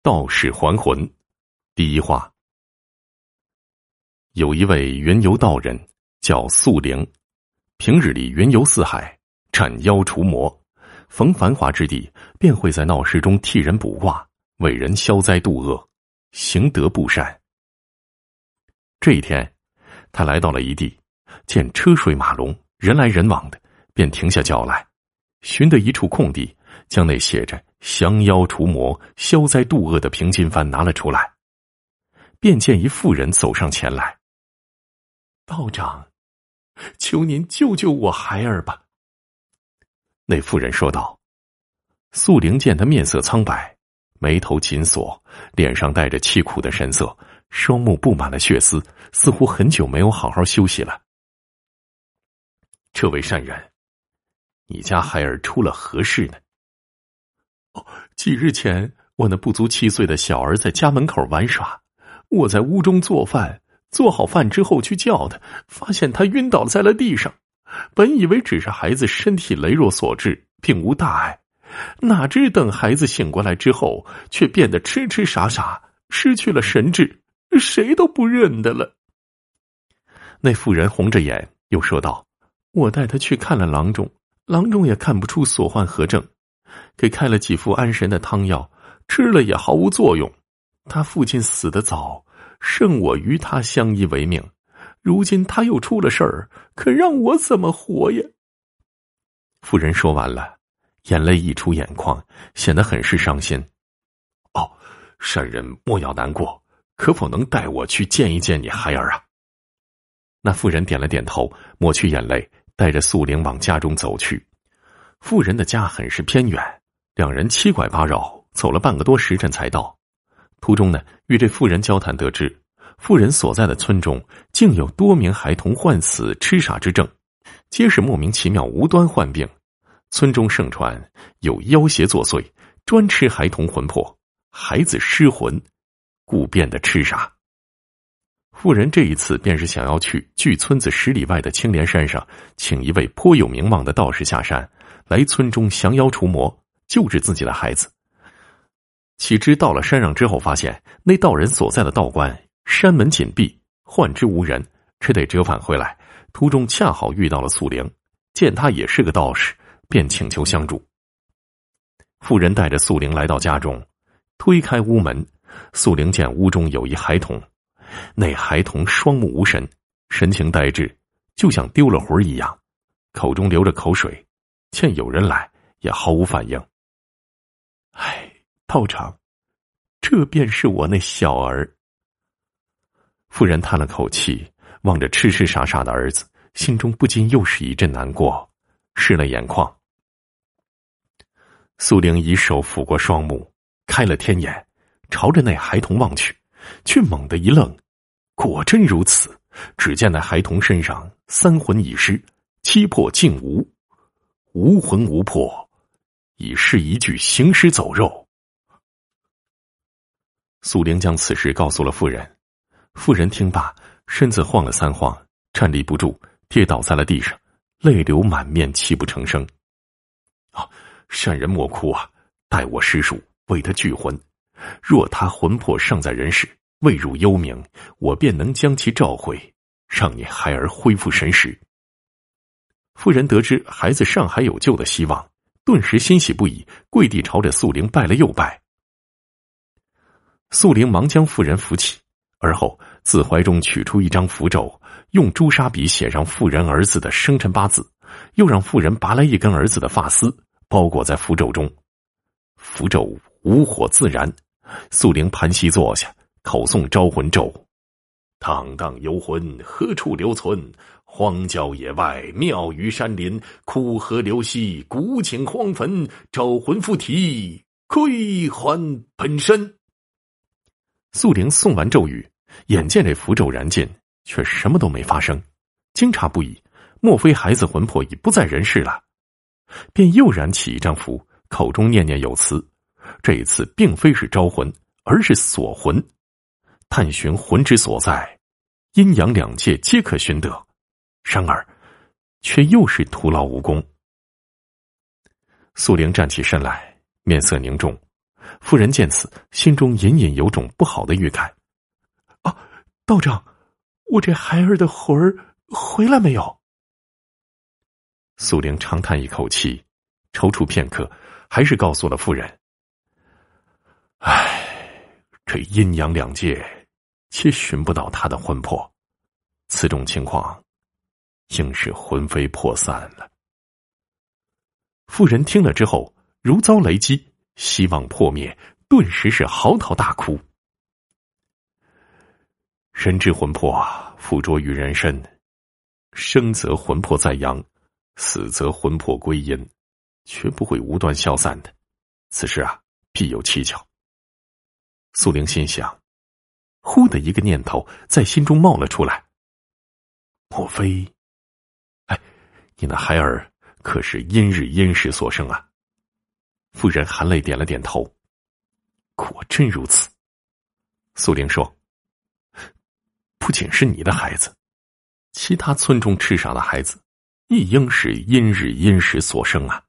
道士还魂，第一话。有一位云游道人叫素灵，平日里云游四海，斩妖除魔，逢繁华之地，便会在闹市中替人卜卦，为人消灾度恶，行德布善。这一天，他来到了一地，见车水马龙，人来人往的，便停下脚来，寻得一处空地，将那写着。降妖除魔、消灾度厄的平金幡拿了出来，便见一妇人走上前来。道长，求您救救我孩儿吧。那妇人说道。素灵见他面色苍白，眉头紧锁，脸上带着凄苦的神色，双目布满了血丝，似乎很久没有好好休息了。这位善人，你家孩儿出了何事呢？几日前，我那不足七岁的小儿在家门口玩耍，我在屋中做饭，做好饭之后去叫他，发现他晕倒在了地上。本以为只是孩子身体羸弱所致，并无大碍，哪知等孩子醒过来之后，却变得痴痴傻傻，失去了神智，谁都不认得了。那妇人红着眼，又说道：“我带他去看了郎中，郎中也看不出所患何症。”给开了几副安神的汤药，吃了也毫无作用。他父亲死得早，剩我与他相依为命。如今他又出了事儿，可让我怎么活呀？妇人说完了，眼泪溢出眼眶，显得很是伤心。哦，善人莫要难过，可否能带我去见一见你孩儿啊？那妇人点了点头，抹去眼泪，带着素玲往家中走去。妇人的家很是偏远。两人七拐八绕走了半个多时辰才到，途中呢，与这妇人交谈，得知妇人所在的村中竟有多名孩童患死痴傻之症，皆是莫名其妙无端患病。村中盛传有妖邪作祟，专吃孩童魂魄，孩子失魂，故变得痴傻。妇人这一次便是想要去距村子十里外的青莲山上，请一位颇有名望的道士下山，来村中降妖除魔。救治自己的孩子。岂知到了山上之后，发现那道人所在的道观山门紧闭，唤之无人，只得折返回来。途中恰好遇到了素灵，见他也是个道士，便请求相助。妇人带着素灵来到家中，推开屋门，素灵见屋中有一孩童，那孩童双目无神，神情呆滞，就像丢了魂一样，口中流着口水，见有人来也毫无反应。唉，道长，这便是我那小儿。妇人叹了口气，望着痴痴傻傻的儿子，心中不禁又是一阵难过，湿了眼眶。苏玲以手抚过双目，开了天眼，朝着那孩童望去，却猛地一愣，果真如此。只见那孩童身上三魂已失，七魄尽无，无魂无魄。已是一具行尸走肉。苏玲将此事告诉了妇人，妇人听罢，身子晃了三晃，站立不住，跌倒在了地上，泪流满面，泣不成声。啊，善人莫哭啊！待我施术为他聚魂，若他魂魄尚在人世，未入幽冥，我便能将其召回，让你孩儿恢复神识。妇人得知孩子尚还有救的希望。顿时欣喜不已，跪地朝着素灵拜了又拜。素灵忙将妇人扶起，而后自怀中取出一张符咒，用朱砂笔写上妇人儿子的生辰八字，又让妇人拔来一根儿子的发丝，包裹在符咒中。符咒无火自燃，素灵盘膝坐下，口诵招魂咒：“荡荡游魂，何处留存？”荒郊野外，庙宇山林，枯河流溪，古井荒坟，招魂附体，归还本身。素灵诵完咒语，眼见这符咒燃尽，却什么都没发生，惊诧不已。莫非孩子魂魄已不在人世了？便又燃起一张符，口中念念有词。这一次并非是招魂，而是锁魂，探寻魂之所在，阴阳两界皆可寻得。然而，却又是徒劳无功。素玲站起身来，面色凝重，妇人见此，心中隐隐有种不好的预感。啊，道长，我这孩儿的魂儿回来没有？素玲长叹一口气，踌躇片刻，还是告诉了夫人：“唉，这阴阳两界，却寻不到他的魂魄。此种情况，应是魂飞魄散了。”妇人听了之后，如遭雷击，希望破灭，顿时是嚎啕大哭。人之魂魄附着于人身，生则魂魄在阳。死则魂魄归阴，绝不会无端消散的。此事啊，必有蹊跷。苏玲心想，忽的一个念头在心中冒了出来：莫非？哎，你那孩儿可是阴日阴时所生啊？夫人含泪点了点头。果真如此。苏玲说：“不仅是你的孩子，其他村中吃傻的孩子。”亦应是阴日阴时所生啊！